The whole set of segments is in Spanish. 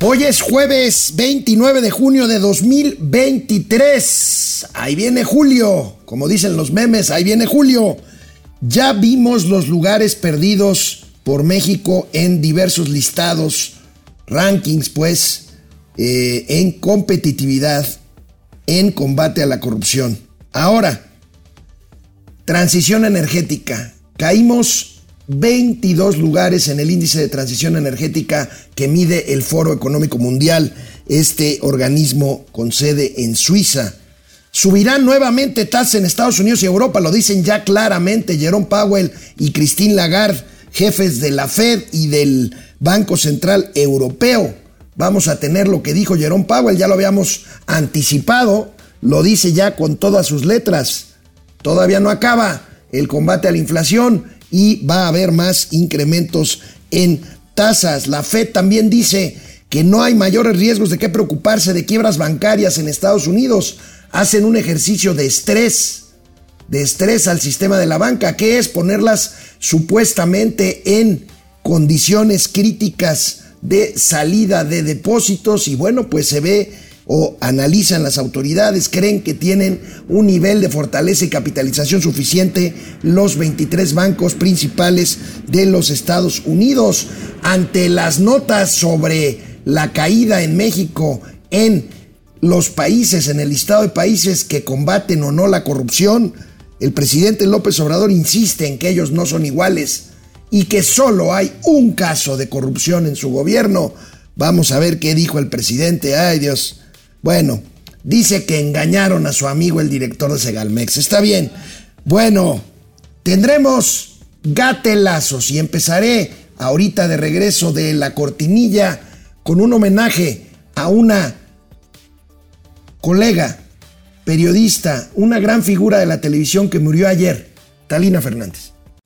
Hoy es jueves 29 de junio de 2023. Ahí viene Julio. Como dicen los memes, ahí viene Julio. Ya vimos los lugares perdidos por México en diversos listados, rankings, pues, eh, en competitividad, en combate a la corrupción. Ahora, transición energética. Caímos 22 lugares en el índice de transición energética que mide el Foro Económico Mundial, este organismo con sede en Suiza. Subirán nuevamente tasas en Estados Unidos y Europa, lo dicen ya claramente Jerome Powell y Christine Lagarde, jefes de la Fed y del Banco Central Europeo. Vamos a tener lo que dijo Jerome Powell, ya lo habíamos anticipado, lo dice ya con todas sus letras. Todavía no acaba el combate a la inflación y va a haber más incrementos en tasas. La Fed también dice que no hay mayores riesgos de qué preocuparse de quiebras bancarias en Estados Unidos. Hacen un ejercicio de estrés, de estrés al sistema de la banca, que es ponerlas supuestamente en condiciones críticas de salida de depósitos y bueno, pues se ve o analizan las autoridades, creen que tienen un nivel de fortaleza y capitalización suficiente los 23 bancos principales de los Estados Unidos. Ante las notas sobre la caída en México en los países, en el listado de países que combaten o no la corrupción, el presidente López Obrador insiste en que ellos no son iguales y que solo hay un caso de corrupción en su gobierno. Vamos a ver qué dijo el presidente. Ay Dios. Bueno, dice que engañaron a su amigo el director de Segalmex. Está bien. Bueno, tendremos gatelazos y empezaré ahorita de regreso de la cortinilla con un homenaje a una colega, periodista, una gran figura de la televisión que murió ayer, Talina Fernández.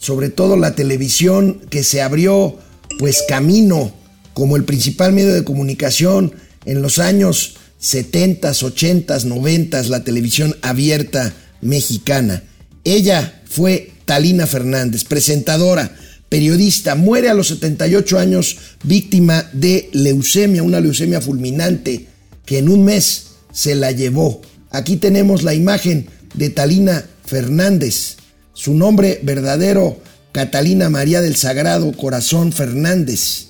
sobre todo la televisión que se abrió pues camino como el principal medio de comunicación en los años 70, 80, 90, la televisión abierta mexicana. Ella fue Talina Fernández, presentadora, periodista, muere a los 78 años víctima de leucemia, una leucemia fulminante que en un mes se la llevó. Aquí tenemos la imagen de Talina Fernández. Su nombre verdadero, Catalina María del Sagrado Corazón Fernández.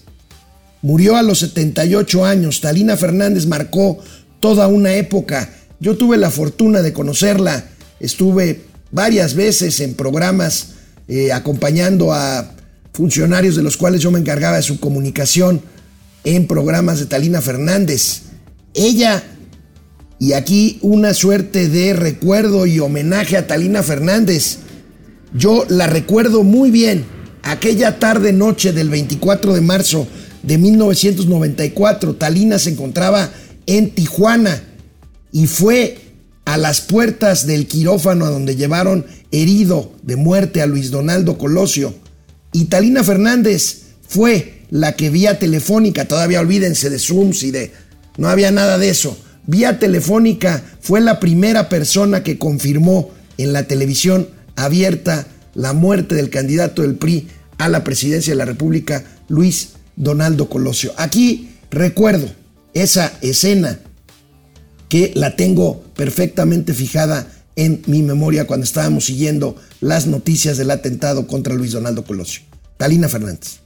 Murió a los 78 años. Talina Fernández marcó toda una época. Yo tuve la fortuna de conocerla. Estuve varias veces en programas eh, acompañando a funcionarios de los cuales yo me encargaba de su comunicación en programas de Talina Fernández. Ella, y aquí una suerte de recuerdo y homenaje a Talina Fernández, yo la recuerdo muy bien. Aquella tarde noche del 24 de marzo de 1994, Talina se encontraba en Tijuana y fue a las puertas del quirófano a donde llevaron herido de muerte a Luis Donaldo Colosio. Y Talina Fernández fue la que vía telefónica, todavía olvídense de Zooms y de... No había nada de eso. Vía telefónica fue la primera persona que confirmó en la televisión abierta la muerte del candidato del PRI a la presidencia de la República, Luis Donaldo Colosio. Aquí recuerdo esa escena que la tengo perfectamente fijada en mi memoria cuando estábamos siguiendo las noticias del atentado contra Luis Donaldo Colosio. Talina Fernández.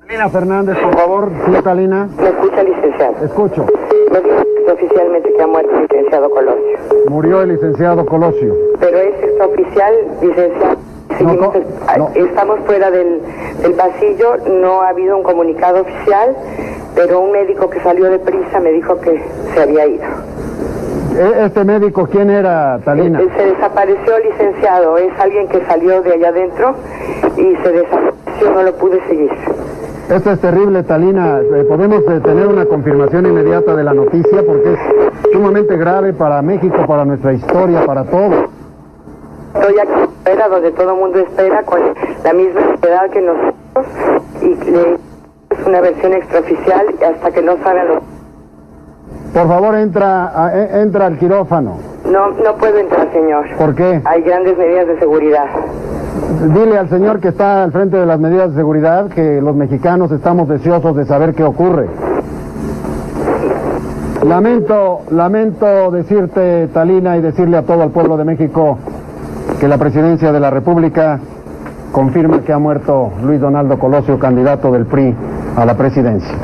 Talina Fernández, por favor. Sí, Talina. ¿Me escucha, licenciado? Escucho. Me dice oficialmente que ha muerto el licenciado Colosio. Murió el licenciado Colosio. Pero es extraoficial, licenciado. Seguimos- No. Estamos fuera del, del pasillo, no ha habido un comunicado oficial, pero un médico que salió de prisa me dijo que se había ido. E- ¿Este médico quién era, Talina? Eh, Se desapareció, licenciado, es alguien que salió de allá adentro y se desapareció, no lo pude seguir. Esto es terrible, Talina. Eh, ¿Podemos eh, tener una confirmación inmediata de la noticia? Porque es sumamente grave para México, para nuestra historia, para todo. Estoy aquí espera, donde todo el mundo espera, con la misma edad que nosotros, y le- es una versión extraoficial hasta que no salgan los... Por favor, entra, a- e- entra al quirófano. No, no puedo entrar, señor. ¿Por qué? Hay grandes medidas de seguridad. Dile al señor que está al frente de las medidas de seguridad que los mexicanos estamos deseosos de saber qué ocurre. Lamento, lamento decirte, Talina, y decirle a todo el pueblo de México que la presidencia de la República confirma que ha muerto Luis Donaldo Colosio, candidato del PRI a la presidencia.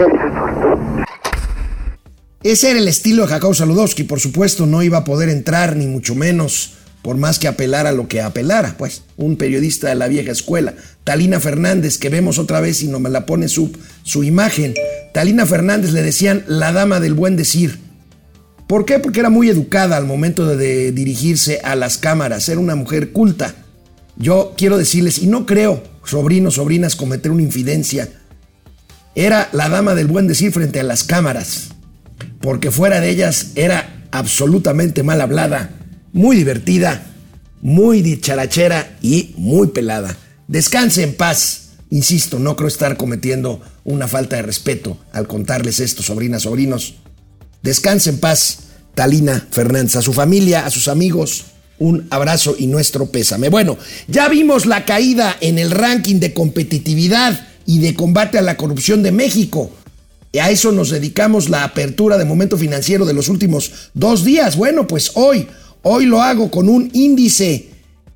Ese era el estilo de Jacob Saludowski, por supuesto, no iba a poder entrar, ni mucho menos, por más que apelara lo que apelara, pues, un periodista de la vieja escuela. Talina Fernández, que vemos otra vez y no me la pone su, su imagen. Talina Fernández le decían la dama del buen decir. ¿Por qué? Porque era muy educada al momento de, dirigirse a las cámaras, era una mujer culta. Yo quiero decirles, y no creo, sobrinos, sobrinas, cometer una infidencia, era la dama del buen decir frente a las cámaras porque fuera de ellas era absolutamente mal hablada, muy divertida, muy dicharachera y muy pelada. Descanse en paz. Insisto, no creo estar cometiendo una falta de respeto al contarles esto, sobrinas, sobrinos. Descanse en paz, Talina Fernández, a su familia, a sus amigos. Un abrazo y nuestro pésame. Bueno, ya vimos la caída en el ranking de competitividad y de combate a la corrupción de México. A eso nos dedicamos la apertura de momento financiero de los últimos dos días. Bueno, pues hoy, hoy lo hago con un índice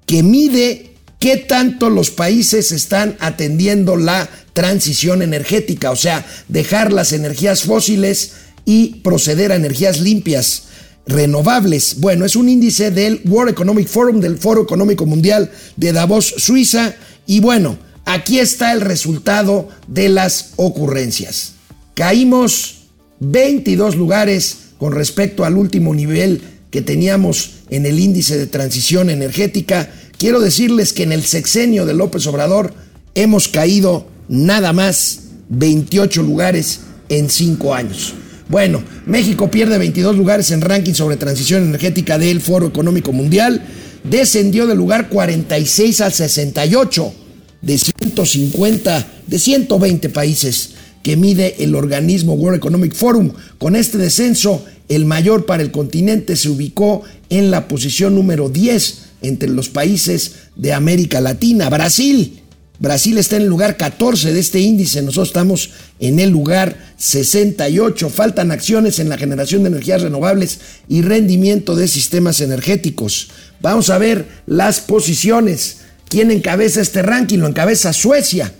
que mide qué tanto los países están atendiendo la transición energética, o sea, dejar las energías fósiles y proceder a energías limpias, renovables. Bueno, es un índice del World Economic Forum, del Foro Económico Mundial de Davos, Suiza, y bueno, aquí está el resultado de las ocurrencias. Caímos 22 lugares con respecto al último nivel que teníamos en el índice de transición energética. Quiero decirles que en el sexenio de López Obrador hemos caído nada más 28 lugares en 5 años. Bueno, México pierde 22 lugares en ranking sobre transición energética del Foro Económico Mundial. Descendió del lugar 46 al 68 de 150, de 120 países que mide el organismo World Economic Forum. Con este descenso, el mayor para el continente se ubicó en la posición número 10 entre los países de América Latina. Brasil. Brasil está en el lugar 14 de este índice, nosotros estamos en el lugar 68. Faltan acciones en la generación de energías renovables y rendimiento de sistemas energéticos. Vamos a ver las posiciones. ¿Quién encabeza este ranking? Lo encabeza Suecia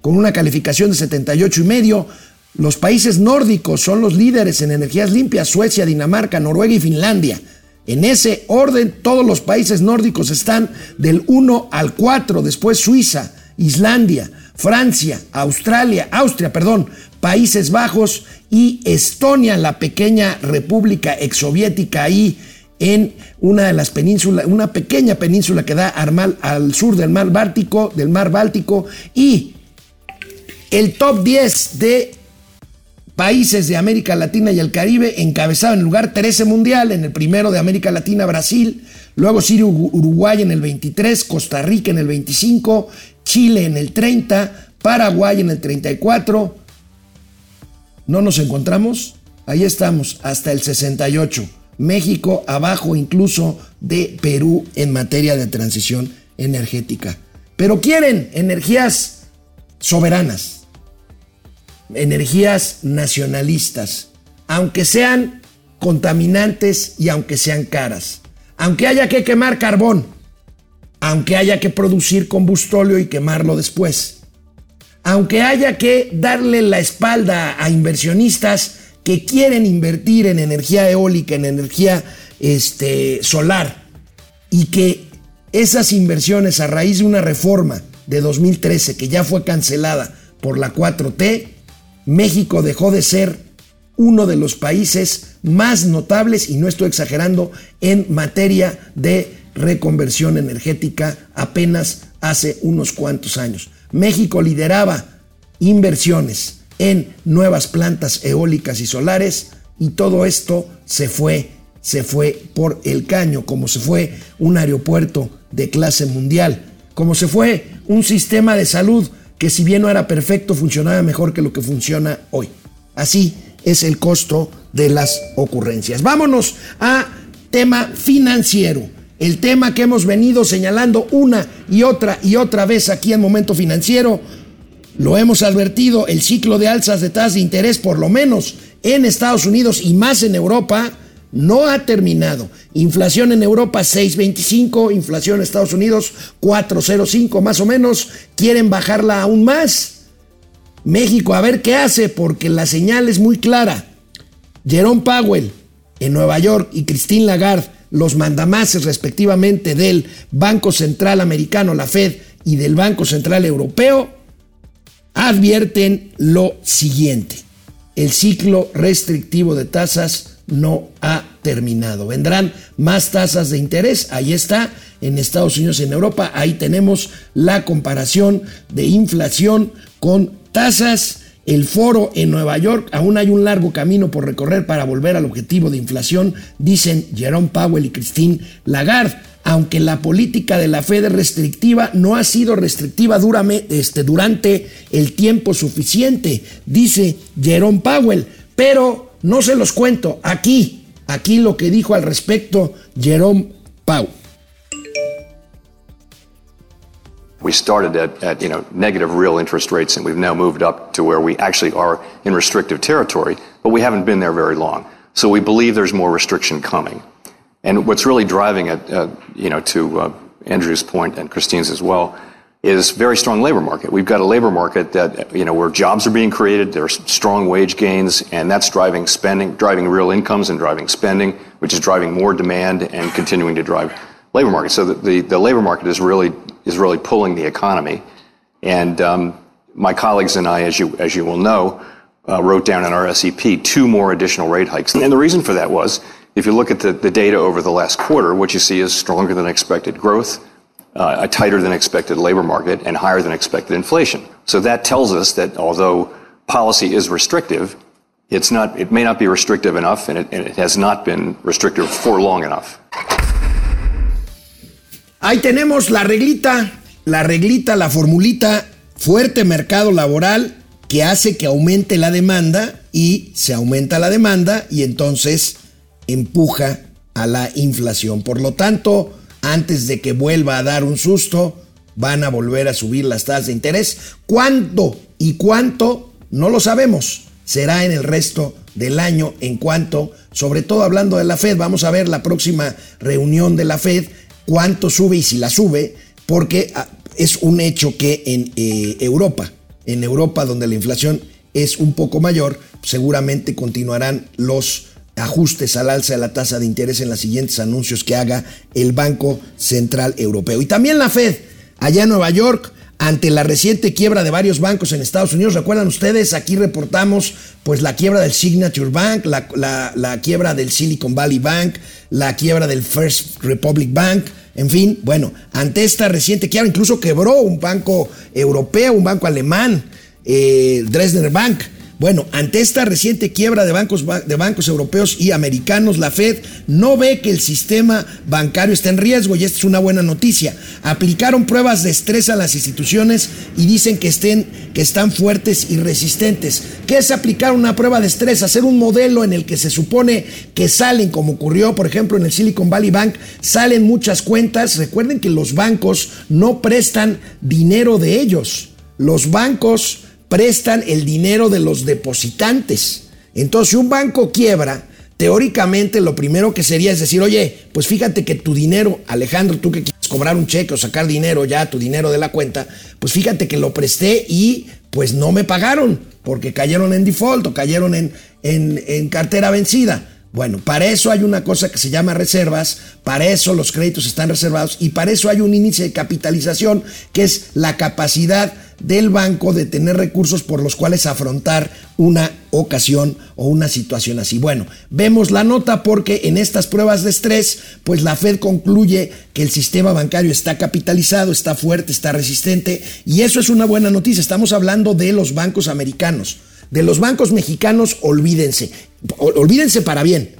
con una calificación de 78 y medio. Los países nórdicos son los líderes en energías limpias, Suecia, Dinamarca, Noruega y Finlandia. En ese orden, todos los países nórdicos están del 1 al 4, después Suiza, Islandia, Francia, Australia, Austria, perdón, Países Bajos y Estonia, la pequeña república exsoviética ahí en una de las penínsulas, una pequeña península que da al, sur del mar Báltico, del mar Báltico y el top 10 de países de América Latina y el Caribe encabezado en lugar 13 mundial, en el primero de América Latina Brasil, luego Uru- Uruguay en el 23, Costa Rica en el 25, Chile en el 30, Paraguay en el 34. ¿No nos encontramos? Ahí estamos, hasta el 68. México abajo incluso de Perú en materia de transición energética. Pero quieren energías soberanas, energías nacionalistas, aunque sean contaminantes y aunque sean caras, aunque haya que quemar carbón, aunque haya que producir combustóleo y quemarlo después, aunque haya que darle la espalda a inversionistas que quieren invertir en energía eólica, en energía este, solar, y que esas inversiones a raíz de una reforma de 2013 que ya fue cancelada por la 4T, México dejó de ser uno de los países más notables, y no estoy exagerando, en materia de reconversión energética apenas hace unos cuantos años. México lideraba inversiones en nuevas plantas eólicas y solares y todo esto se fue, se fue por el caño, como se fue un aeropuerto de clase mundial, como se fue un sistema de salud que si bien no era perfecto, funcionaba mejor que lo que funciona hoy. Así es el costo de las ocurrencias. Vámonos a tema financiero. El tema que hemos venido señalando una y otra y otra vez aquí en Momento Financiero. Lo hemos advertido, el ciclo de alzas de tasas de interés, por lo menos en Estados Unidos y más en Europa, no ha terminado. Inflación en Europa 6.25, inflación en Estados Unidos 4.05 más o menos. Quieren bajarla aún más. México, a ver qué hace, porque la señal es muy clara. Jerome Powell en Nueva York y Christine Lagarde, los mandamases respectivamente del Banco Central Americano, la Fed, y del Banco Central Europeo, advierten lo siguiente. El ciclo restrictivo de tasas no ha terminado. Vendrán más tasas de interés. Ahí está, en Estados Unidos en Europa. Ahí tenemos la comparación de inflación con tasas. El foro en Nueva York, aún hay un largo camino por recorrer para volver al objetivo de inflación, dicen Jerome Powell y Christine Lagarde. Aunque la política de la Fed es restrictiva, no ha sido restrictiva este, durante el tiempo suficiente, dice Jerome Powell. Pero no se los cuento aquí, aquí lo que dijo al respecto Jerome Powell. We started at, at, you know, negative real interest rates and we've now moved up to where we actually are in restrictive territory, but we haven't been there very long. So we believe there's more restriction coming. And what's really driving it, uh, you know, to uh, Andrew's point and Christine's as well, is very strong labor market. We've got a labor market that, you know, where jobs are being created, there's strong wage gains, and that's driving spending, driving real incomes and driving spending, which is driving more demand and continuing to drive labor market. So the, the, the labor market is really is really pulling the economy. And um, my colleagues and I, as you as you will know, uh, wrote down in our SEP two more additional rate hikes. And the reason for that was, if you look at the, the data over the last quarter, what you see is stronger than expected growth, uh, a tighter than expected labor market, and higher than expected inflation. So that tells us that although policy is restrictive, it's not. It may not be restrictive enough, and it, and it has not been restrictive for long enough. Ahí tenemos la reglita, la reglita, la formulita, fuerte mercado laboral que hace que aumente la demanda y se aumenta la demanda y entonces empuja a la inflación. Por lo tanto, antes de que vuelva a dar un susto, van a volver a subir las tasas de interés. ¿Cuánto y cuánto? No lo sabemos. Será en el resto del año en cuanto, sobre todo hablando de la Fed, vamos a ver la próxima reunión de la Fed, cuánto sube y si la sube, porque ah, es un hecho que en eh, Europa, en Europa donde la inflación es un poco mayor, seguramente continuarán los ajustes al alza de la tasa de interés en los siguientes anuncios que haga el Banco Central Europeo. Y también la Fed, allá en Nueva York, ante la reciente quiebra de varios bancos en Estados Unidos. ¿Recuerdan ustedes? Aquí reportamos pues la quiebra del Signature Bank, la, la quiebra del Silicon Valley Bank, la quiebra del First Republic Bank. En fin, bueno, ante esta reciente quiebra, incluso quebró un banco europeo, un banco alemán, eh, Dresdner Bank. Bueno, ante esta reciente quiebra de bancos, de bancos europeos y americanos, la Fed no ve que el sistema bancario está en riesgo y esta es una buena noticia. Aplicaron pruebas de estrés a las instituciones y dicen que, estén, que están fuertes y resistentes. ¿Qué es aplicar una prueba de estrés? Hacer un modelo en el que se supone que salen, como ocurrió por ejemplo en el Silicon Valley Bank, salen muchas cuentas. Recuerden que los bancos no prestan dinero de ellos. Los bancos prestan el dinero de los depositantes. Entonces, si un banco quiebra, teóricamente lo primero que sería es decir, oye, pues fíjate que tu dinero, Alejandro, tú que quieres cobrar un cheque o sacar dinero ya, tu dinero de la cuenta, pues fíjate que lo presté y pues no me pagaron porque cayeron en default o cayeron en, en, en cartera vencida. Bueno, para eso hay una cosa que se llama reservas, para eso los créditos están reservados y para eso hay un índice de capitalización que es la capacidad del banco de tener recursos por los cuales afrontar una ocasión o una situación así. Bueno, vemos la nota porque en estas pruebas de estrés, pues la Fed concluye que el sistema bancario está capitalizado, está fuerte, está resistente y eso es una buena noticia. Estamos hablando de los bancos americanos. De los bancos mexicanos, olvídense. Olvídense para bien.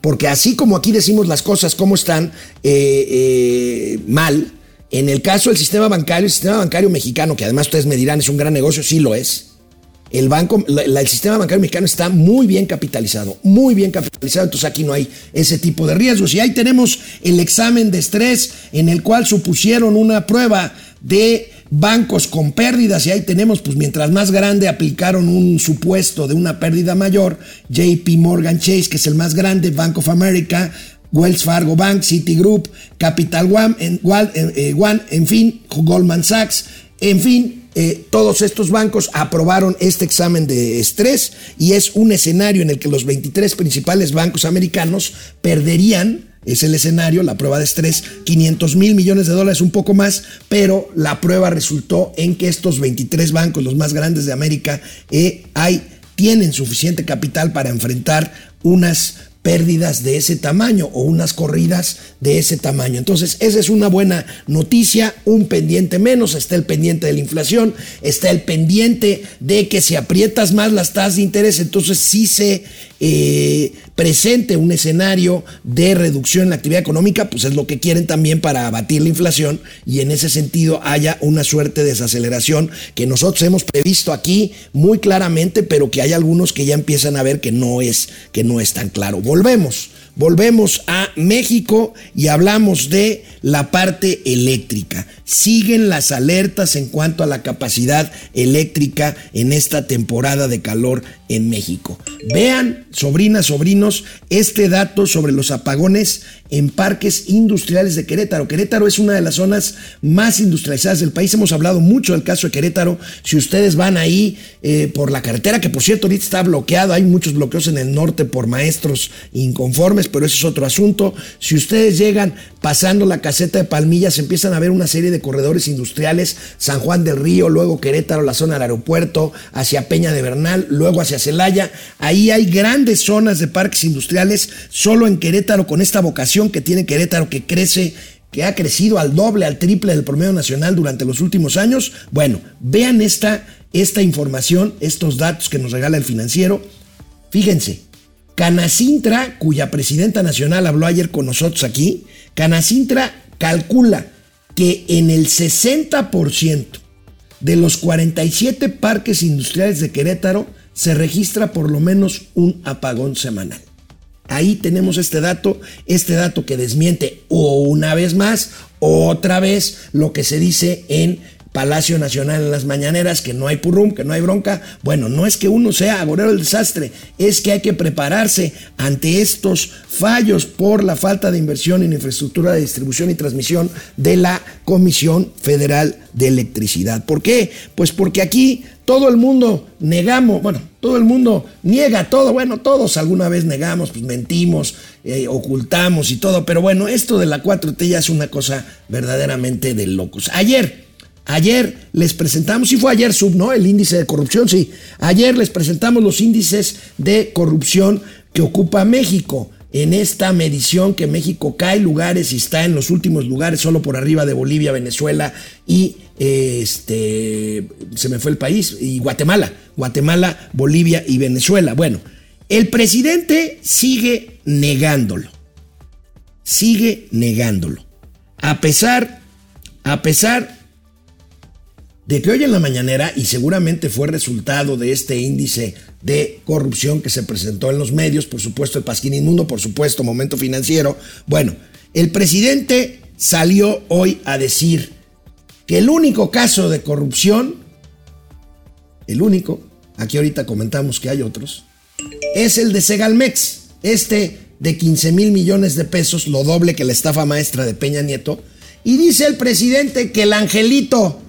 Porque así como aquí decimos las cosas como están eh, eh, mal, en el caso del sistema bancario, el sistema bancario mexicano, que además ustedes me dirán es un gran negocio, sí lo es. El, banco, el sistema bancario mexicano está muy bien capitalizado, muy bien capitalizado, entonces aquí no hay ese tipo de riesgos. Y ahí tenemos el examen de estrés en el cual supusieron una prueba de bancos con pérdidas y ahí tenemos, pues mientras más grande aplicaron un supuesto de una pérdida mayor, JP Morgan Chase, que es el más grande, Bank of America, Wells Fargo Bank, Citigroup, Capital One, en, eh, en fin, Goldman Sachs, en fin, eh, todos estos bancos aprobaron este examen de estrés y es un escenario en el que los 23 principales bancos americanos perderían es el escenario, la prueba de estrés, 500 mil millones de dólares, un poco más, pero la prueba resultó en que estos 23 bancos, los más grandes de América, hay, tienen suficiente capital para enfrentar unas pérdidas de ese tamaño o unas corridas de ese tamaño. Entonces, esa es una buena noticia, un pendiente menos, está el pendiente de la inflación, está el pendiente de que si aprietas más las tasas de interés, entonces sí se eh, presente un escenario de reducción en la actividad económica, pues es lo que quieren también para abatir la inflación y en ese sentido haya una suerte de desaceleración que nosotros hemos previsto aquí muy claramente, pero que hay algunos que ya empiezan a ver que no es, que no es tan claro. Volvemos volvemos a México y hablamos de la parte eléctrica. Siguen las alertas en cuanto a la capacidad eléctrica en esta temporada de calor en México. Vean, sobrinas, sobrinos, este dato sobre los apagones en parques industriales de Querétaro. Querétaro es una de las zonas más industrializadas del país. Hemos hablado mucho del caso de Querétaro. Si ustedes van ahí eh, por la carretera, que por cierto ahorita está bloqueado, hay muchos bloqueos en el norte por maestros inconformes, pero eso es otro asunto. Si ustedes llegan pasando la caseta de Palmillas, empiezan a ver una serie de corredores industriales, San Juan del Río, luego Querétaro, la zona del aeropuerto, hacia Peña de Bernal, luego hacia Celaya. Ahí hay grandes zonas de parques industriales, solo en Querétaro, con esta vocación que tiene Querétaro, que crece que ha crecido al doble, al triple del promedio nacional durante los últimos años. Bueno, vean esta, esta información, estos datos que nos regala el financiero. Fíjense, Canacintra, cuya presidenta nacional habló ayer con nosotros aquí, Canacintra calcula que en el 60% de los 47 parques industriales de Querétaro se registra por lo menos un apagón semanal. Ahí tenemos este dato, este dato que desmiente o una vez más, otra vez lo que se dice en Palacio Nacional en las mañaneras, que no hay purrum, que no hay bronca. Bueno, no es que uno sea agorero del desastre, es que hay que prepararse ante estos fallos por la falta de inversión en infraestructura de distribución y transmisión de la Comisión Federal de Electricidad. ¿Por qué? Pues porque aquí todo el mundo negamos, bueno, todo el mundo niega todo, bueno, todos alguna vez negamos, pues mentimos, eh, ocultamos y todo, pero bueno, esto de la 4T ya es una cosa verdaderamente de locos. Ayer, Ayer les presentamos, si fue ayer sub, ¿no? El índice de corrupción, sí. Ayer les presentamos los índices de corrupción que ocupa México. En esta medición que México cae lugares y está en los últimos lugares, solo por arriba de Bolivia, Venezuela y este se me fue el país, y Guatemala. Guatemala, Bolivia y Venezuela. Bueno, el presidente sigue negándolo. Sigue negándolo. A pesar, a pesar de que hoy en la mañanera, y seguramente fue resultado de este índice de corrupción que se presentó en los medios, por supuesto el Pasquín Inmundo, por supuesto Momento Financiero, bueno, el presidente salió hoy a decir que el único caso de corrupción, el único, aquí ahorita comentamos que hay otros, es el de Segalmex, este de 15 mil millones de pesos, lo doble que la estafa maestra de Peña Nieto, y dice el presidente que el angelito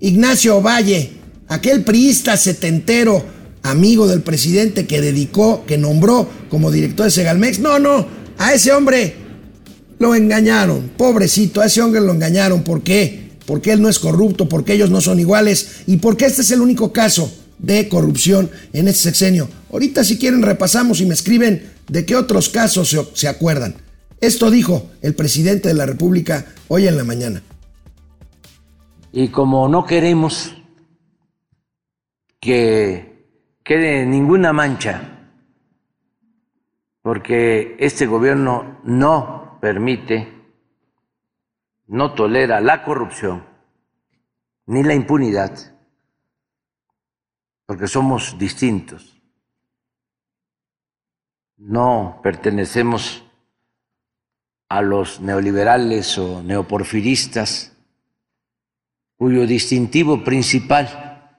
Ignacio Valle, aquel priista setentero, amigo del presidente que dedicó, que nombró como director de Segalmex. No, no, a ese hombre lo engañaron, pobrecito, a ese hombre lo engañaron. ¿Por qué? Porque él no es corrupto, porque ellos no son iguales y porque este es el único caso de corrupción en este sexenio. Ahorita si quieren repasamos y me escriben de qué otros casos se, se acuerdan. Esto dijo el presidente de la República hoy en la mañana. Y como no queremos que quede ninguna mancha, porque este gobierno no permite, no tolera la corrupción ni la impunidad, porque somos distintos. No pertenecemos a los neoliberales o neoporfiristas, cuyo distintivo principal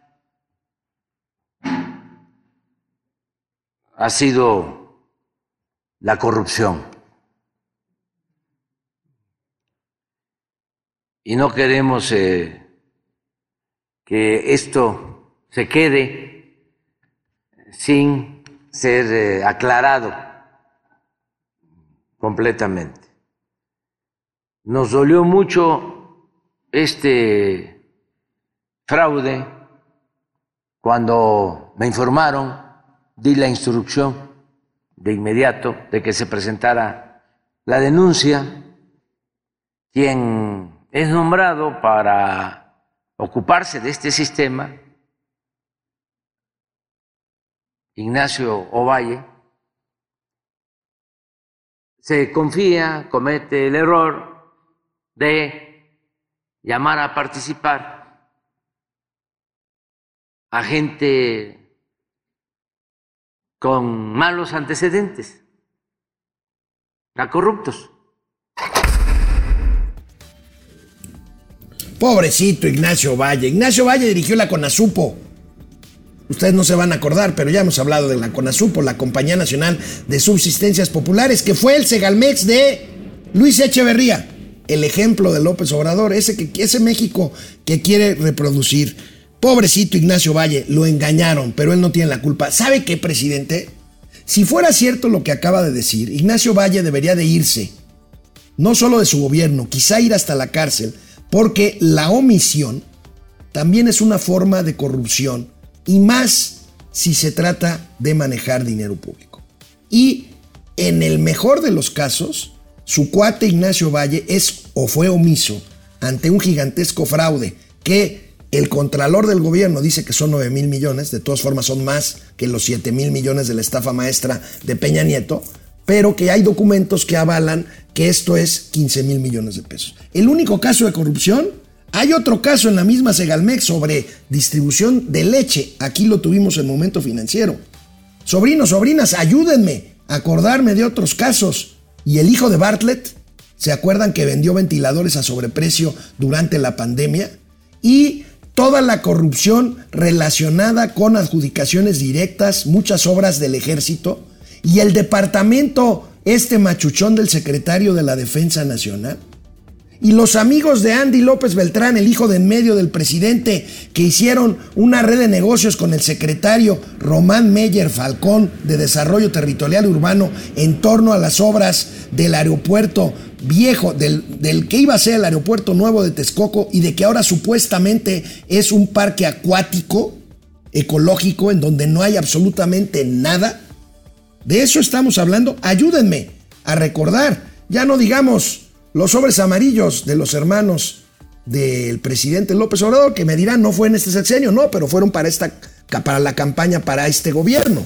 ha sido la corrupción. Y no queremos eh, que esto se quede sin ser eh, aclarado completamente. Nos dolió mucho este fraude cuando me informaron, di la instrucción de inmediato de que se presentara la denuncia. Quien es nombrado para ocuparse de este sistema, Ignacio Ovalle, se confía, comete el error de llamar a participar a gente con malos antecedentes, a corruptos. Pobrecito Ignacio Valle. Ignacio Valle dirigió la CONASUPO. Ustedes no se van a acordar, pero ya hemos hablado de la CONASUPO, la Compañía Nacional de Subsistencias Populares, que fue el Segalmex de Luis Echeverría el ejemplo de López Obrador, ese, que, ese México que quiere reproducir. Pobrecito Ignacio Valle, lo engañaron, pero él no tiene la culpa. ¿Sabe qué, presidente? Si fuera cierto lo que acaba de decir, Ignacio Valle debería de irse, no solo de su gobierno, quizá ir hasta la cárcel, porque la omisión también es una forma de corrupción, y más si se trata de manejar dinero público. Y en el mejor de los casos, su cuate Ignacio Valle es o fue omiso ante un gigantesco fraude que el contralor del gobierno dice que son 9 mil millones, de todas formas son más que los 7 mil millones de la estafa maestra de Peña Nieto, pero que hay documentos que avalan que esto es 15 mil millones de pesos. El único caso de corrupción, hay otro caso en la misma Segalmex sobre distribución de leche, aquí lo tuvimos en momento financiero. Sobrinos, sobrinas, ayúdenme a acordarme de otros casos. Y el hijo de Bartlett, ¿se acuerdan que vendió ventiladores a sobreprecio durante la pandemia? Y toda la corrupción relacionada con adjudicaciones directas, muchas obras del ejército y el departamento este machuchón del secretario de la Defensa Nacional. Y los amigos de Andy López Beltrán, el hijo de en medio del presidente, que hicieron una red de negocios con el secretario Román Meyer Falcón de Desarrollo Territorial Urbano en torno a las obras del aeropuerto viejo, del, del, que iba a ser el aeropuerto nuevo de Texcoco y de que ahora supuestamente es un parque acuático ecológico en donde no hay absolutamente nada. De eso estamos hablando. Ayúdenme a recordar. Ya no digamos los sobres amarillos de los hermanos del presidente López Obrador, que me dirán, no fue en este sexenio, no, pero fueron para, esta, para la campaña para este gobierno.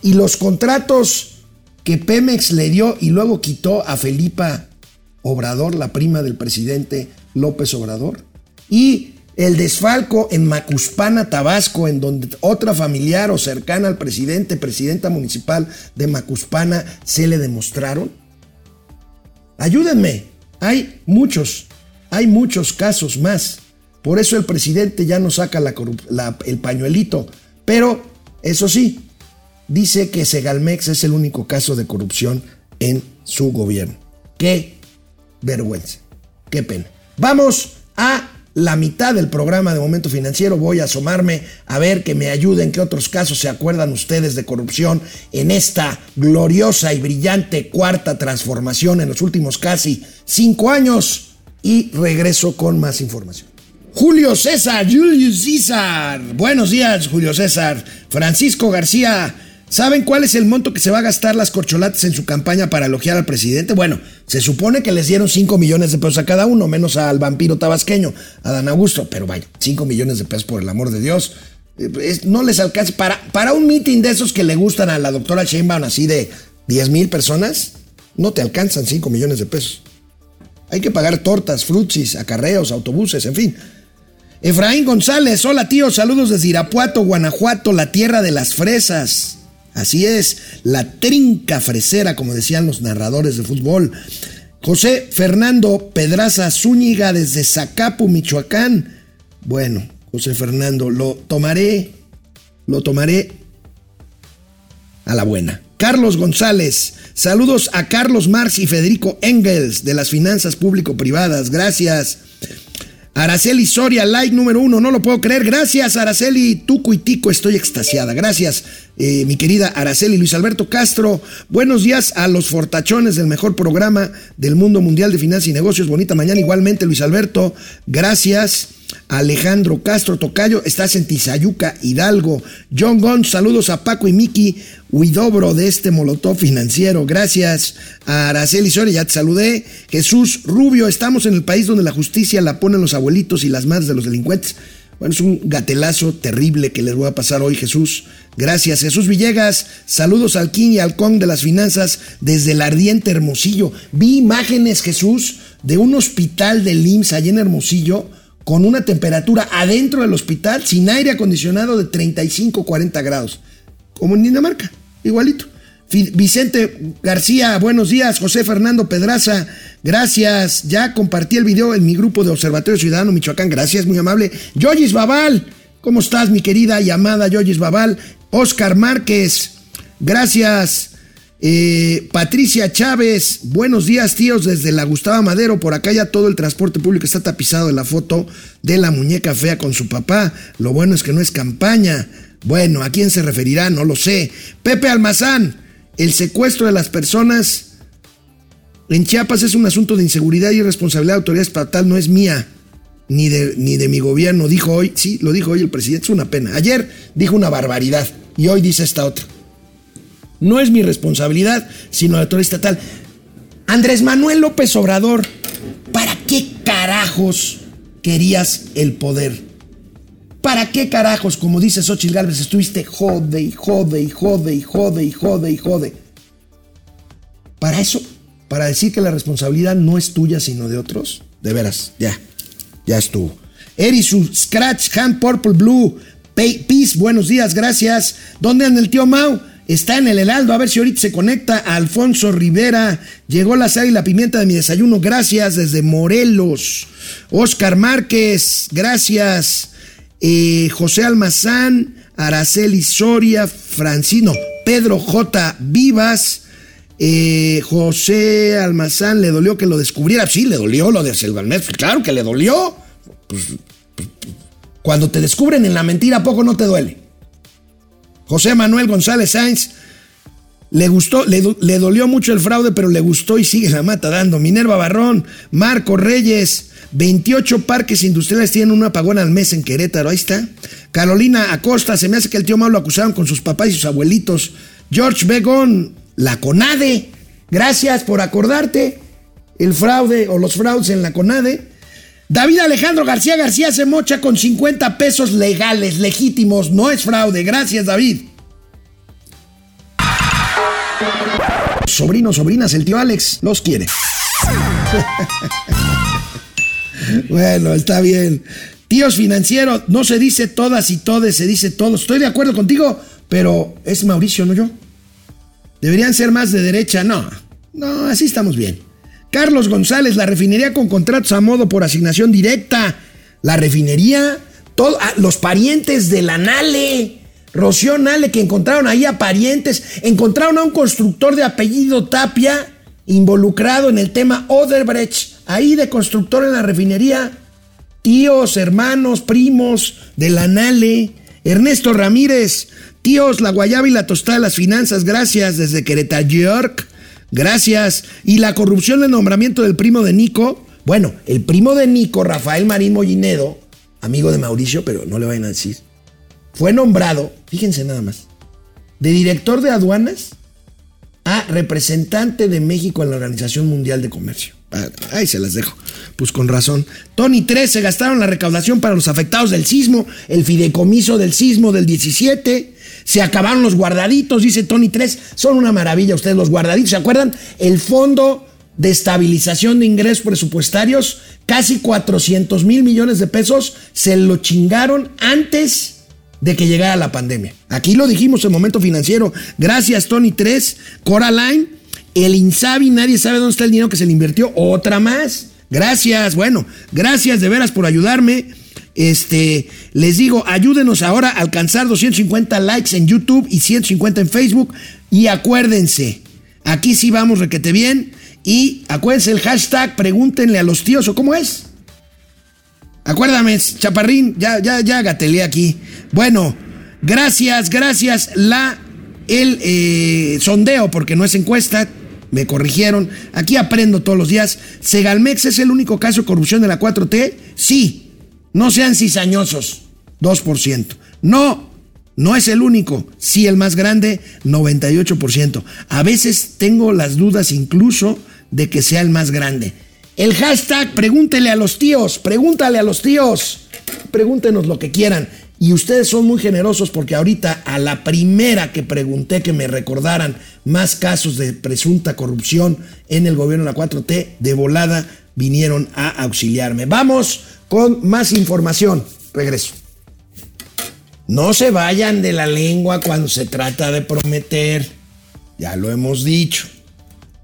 Y los contratos que Pemex le dio y luego quitó a Felipa Obrador, la prima del presidente López Obrador. Y el desfalco en Macuspana, Tabasco, en donde otra familiar o cercana al presidente, presidenta municipal de Macuspana, se le demostraron. Ayúdenme, hay muchos, hay muchos casos más. Por eso el presidente ya no saca el pañuelito. Pero, eso sí, dice que Segalmex es el único caso de corrupción en su gobierno. Qué vergüenza, qué pena. Vamos a la mitad del programa de Momento Financiero. Voy a asomarme a ver que me ayuden, qué otros casos se acuerdan ustedes de corrupción en esta gloriosa y brillante cuarta transformación en los últimos casi cinco años. Y regreso con más información. Julio César, Julio César. Buenos días, Julio César. Francisco García. ¿Saben cuál es el monto que se va a gastar las corcholatas en su campaña para elogiar al presidente? Bueno, se supone que les dieron 5 millones de pesos a cada uno, menos al vampiro tabasqueño, a Dan Augusto. Pero vaya, 5 millones de pesos por el amor de Dios. Eh, no les alcanza. Para, para un meeting de esos que le gustan a la doctora Sheinbaum, así de 10 mil personas, no te alcanzan 5 millones de pesos. Hay que pagar tortas, frutsis, acarreos, autobuses, en fin. Efraín González, hola tío, saludos desde Irapuato, Guanajuato, la tierra de las fresas. Así es, la trinca fresera, como decían los narradores de fútbol. José Fernando Pedraza Zúñiga desde Zacapu, Michoacán. Bueno, José Fernando, lo tomaré, lo tomaré a la buena. Carlos González, saludos a Carlos Marx y Federico Engels de las finanzas público-privadas. Gracias. Araceli Soria, like número uno, no lo puedo creer. Gracias, Araceli, Tuco y estoy extasiada. Gracias, eh, mi querida Araceli Luis Alberto Castro. Buenos días a los fortachones del mejor programa del mundo mundial de finanzas y negocios. Bonita mañana, igualmente, Luis Alberto. Gracias. Alejandro Castro Tocayo, estás en Tizayuca, Hidalgo. John Gons, saludos a Paco y Miki Huidobro de este Molotov financiero. Gracias a Araceli Soria, ya te saludé. Jesús Rubio, estamos en el país donde la justicia la ponen los abuelitos y las madres de los delincuentes. Bueno, es un gatelazo terrible que les voy a pasar hoy, Jesús. Gracias, Jesús Villegas. Saludos al King y al Kong de las finanzas desde el ardiente Hermosillo. Vi imágenes, Jesús, de un hospital de IMSS allá en Hermosillo con una temperatura adentro del hospital sin aire acondicionado de 35 40 grados, como en Dinamarca, igualito. Vicente García, buenos días. José Fernando Pedraza, gracias. Ya compartí el video en mi grupo de Observatorio Ciudadano Michoacán. Gracias, muy amable. Yoyis Babal, ¿cómo estás, mi querida y amada Yoyis Babal? Oscar Márquez, gracias. Eh, Patricia Chávez, buenos días tíos desde la Gustavo Madero, por acá ya todo el transporte público está tapizado de la foto de la muñeca fea con su papá, lo bueno es que no es campaña, bueno, ¿a quién se referirá? No lo sé. Pepe Almazán, el secuestro de las personas en Chiapas es un asunto de inseguridad y responsabilidad de autoridad estatal, no es mía. Ni de, ni de mi gobierno, dijo hoy, sí, lo dijo hoy el presidente, es una pena. Ayer dijo una barbaridad y hoy dice esta otra. No es mi responsabilidad, sino la autoridad estatal. Andrés Manuel López Obrador, ¿para qué carajos querías el poder? ¿Para qué carajos, como dice Xochitl Gálvez, estuviste jode y jode y jode y jode y jode y jode? Para eso, para decir que la responsabilidad no es tuya sino de otros. De veras, ya, ya estuvo. Erisu, Scratch, Hand Purple Blue, Peace, buenos días, gracias. ¿Dónde anda el tío Mau? Está en el Heraldo, a ver si ahorita se conecta a Alfonso Rivera. Llegó la sal y la pimienta de mi desayuno, gracias desde Morelos. Oscar Márquez, gracias. Eh, José Almazán, Araceli Soria, Francino, Pedro J. Vivas. Eh, José Almazán, ¿le dolió que lo descubriera? Sí, le dolió lo de Selvanet, claro que le dolió. Pues, pues, cuando te descubren en la mentira, ¿a poco no te duele? José Manuel González Sainz, le gustó, le, dolió mucho el fraude, pero le gustó y sigue la mata dando. Minerva Barrón, Marco Reyes, 28 parques industriales tienen un apagón al mes en Querétaro, ahí está. Carolina Acosta, se me hace que el tío Mau lo acusaron con sus papás y sus abuelitos. George Begón, la CONADE, gracias por acordarte. El fraude o los fraudes en la CONADE. David Alejandro García García se mocha con 50 pesos legales, legítimos, no es fraude. Gracias, David. Sobrinos, sobrinas, el tío Alex los quiere. bueno, está bien. Tíos financieros, no se dice todas y todes, se dice todos. Estoy de acuerdo contigo, pero es Mauricio, no yo. Deberían ser más de derecha, no. No, así estamos bien. Carlos González, la refinería con contratos a modo por asignación directa. La refinería, ah, los parientes de la Nale, Rocío Nale, que encontraron ahí a parientes, encontraron a un constructor de apellido Tapia involucrado en el tema Oderbrecht, ahí de constructor en la refinería. tíos, hermanos, primos de la Nale, Ernesto Ramírez, tíos, la guayaba y la tostada las finanzas, gracias desde Querétaro, York, gracias. Y la corrupción del nombramiento del primo de Nico, bueno, el primo de Nico, Rafael Marín Mollinedo, amigo de Mauricio, pero no le vayan a decir, fue nombrado, fíjense nada más, de director de aduanas a representante de México en la Organización Mundial de Comercio. Ah, Ahí se las dejo. Pues con razón. Tony 3 se gastaron la recaudación para los afectados del sismo, el fideicomiso del sismo del 17. Se acabaron los guardaditos, dice Tony 3. Son una maravilla ustedes los guardaditos. ¿Se acuerdan? El fondo de estabilización de ingresos presupuestarios, casi 400 mil millones de pesos, se lo chingaron antes de que llegara la pandemia. Aquí lo dijimos en momento financiero. Gracias, Tony 3. Coraline, el Insabi, nadie sabe dónde está el dinero que se le invirtió. Otra más. Gracias, bueno, gracias de veras por ayudarme. Este, les digo, ayúdenos ahora a alcanzar 250 likes en YouTube y 150 en Facebook. Y acuérdense, aquí sí vamos requete bien. Y acuérdense el hashtag, pregúntenle a los tíos, ¿o cómo es? Acuérdame, Chaparrín, ya, ya, ya gatelé aquí. Bueno, gracias, gracias. La, el eh, sondeo, porque no es encuesta, me corrigieron. Aquí aprendo todos los días. ¿Segalmex es el único caso de corrupción de la 4T? Sí. No sean cizañosos. 2%. No, no es el único. Sí, el más grande, 98%. A veces tengo las dudas incluso de que sea el más grande. El hashtag, pregúntele a los tíos, pregúntale a los tíos. Pregúntenos lo que quieran. Y ustedes son muy generosos porque ahorita a la primera que pregunté que me recordaran más casos de presunta corrupción en el gobierno de la 4T, de volada vinieron a auxiliarme. Vamos con más información. Regreso. No se vayan de la lengua cuando se trata de prometer. Ya lo hemos dicho.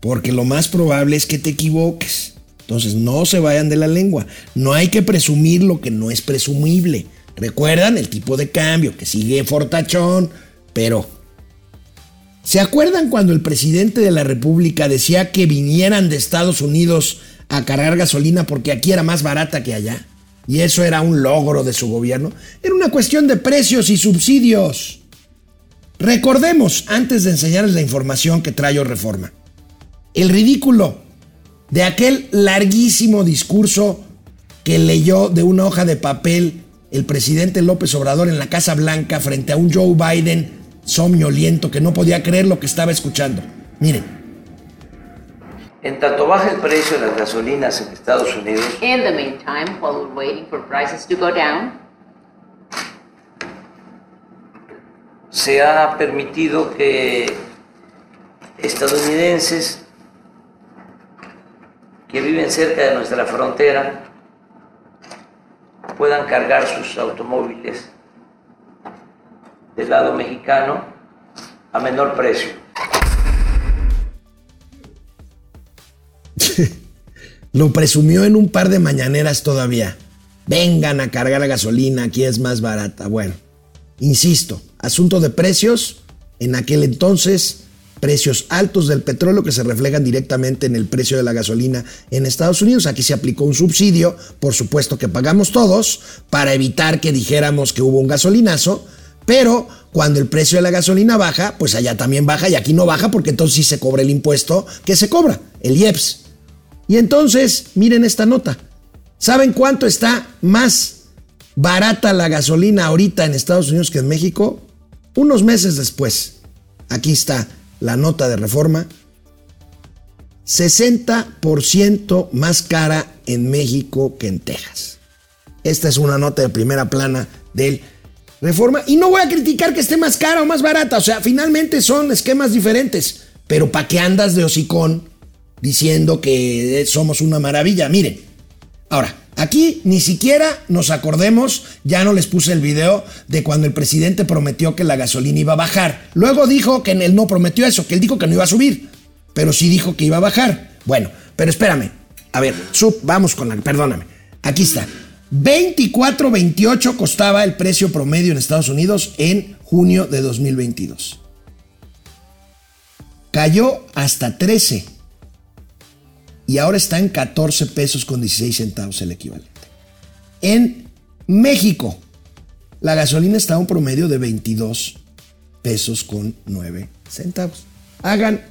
Porque lo más probable es que te equivoques. Entonces no se vayan de la lengua. No hay que presumir lo que no es presumible. Recuerdan el tipo de cambio que sigue fortachón, pero ¿se acuerdan cuando el presidente de la República decía que vinieran de Estados Unidos a cargar gasolina porque aquí era más barata que allá? Y eso era un logro de su gobierno. Era una cuestión de precios y subsidios. Recordemos, antes de enseñarles la información que trae Reforma, el ridículo de aquel larguísimo discurso que leyó de una hoja de papel el presidente López Obrador en la Casa Blanca frente a un Joe Biden somnoliento que no podía creer lo que estaba escuchando. Miren. En tanto baja el precio de las gasolinas en Estados Unidos, In the meantime, while we're waiting for prices to go down, se ha permitido que estadounidenses que viven cerca de nuestra frontera puedan cargar sus automóviles del lado mexicano a menor precio. Lo presumió en un par de mañaneras todavía. Vengan a cargar la gasolina, aquí es más barata. Bueno, insisto, asunto de precios, en aquel entonces precios altos del petróleo que se reflejan directamente en el precio de la gasolina en Estados Unidos. Aquí se aplicó un subsidio, por supuesto que pagamos todos, para evitar que dijéramos que hubo un gasolinazo, pero cuando el precio de la gasolina baja, pues allá también baja y aquí no baja porque entonces sí se cobra el impuesto que se cobra, el IEPS. Y entonces, miren esta nota. ¿Saben cuánto está más barata la gasolina ahorita en Estados Unidos que en México? Unos meses después. Aquí está la nota de reforma. 60% más cara en México que en Texas. Esta es una nota de primera plana del Reforma. Y no voy a criticar que esté más cara o más barata. O sea, finalmente son esquemas diferentes. Pero ¿para qué andas de hocicón diciendo que somos una maravilla? Miren. Ahora, aquí ni siquiera nos acordemos, ya no les puse el video de cuando el presidente prometió que la gasolina iba a bajar. Luego dijo que él no prometió eso, que él dijo que no iba a subir. Pero sí dijo que iba a bajar. Bueno, pero espérame. A ver, sub, vamos con la. Perdóname. Aquí está. 24.28 costaba el precio promedio en Estados Unidos en junio de 2022. Cayó hasta 13 y ahora está en 14 pesos con 16 centavos el equivalente. En México, la gasolina está a un promedio de 22 pesos con 9 centavos. Hagan,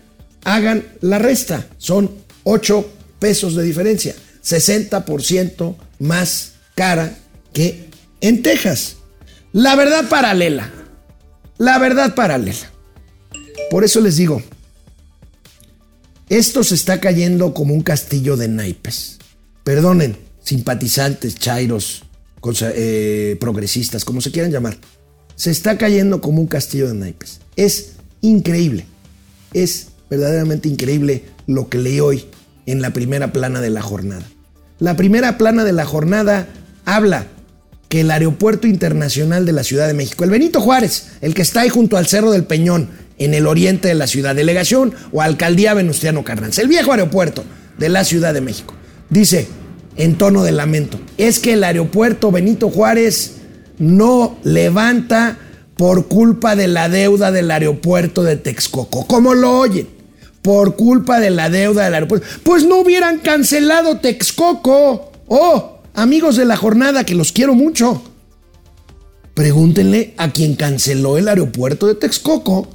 hagan la resta. Son 8 pesos de diferencia. 60% más cara que en Texas. La verdad paralela. La verdad paralela. Por eso les digo, esto se está cayendo como un castillo de naipes. Perdonen, simpatizantes, chairos, eh, progresistas, como se quieran llamar. Se está cayendo como un castillo de naipes. Es increíble. Es verdaderamente increíble lo que leí hoy en la primera plana de la jornada. La primera plana de la jornada habla que el Aeropuerto Internacional de la Ciudad de México, el Benito Juárez, el que está ahí junto al Cerro del Peñón, en el oriente de la ciudad, delegación o alcaldía Venustiano Carranza, el viejo aeropuerto de la Ciudad de México. Dice, en tono de lamento, es que el aeropuerto Benito Juárez no levanta por culpa de la deuda del aeropuerto de Texcoco. ¿Cómo lo oyen? Por culpa de la deuda del aeropuerto. Pues no hubieran cancelado Texcoco. Oh, amigos de la jornada, que los quiero mucho. Pregúntenle a quien canceló el aeropuerto de Texcoco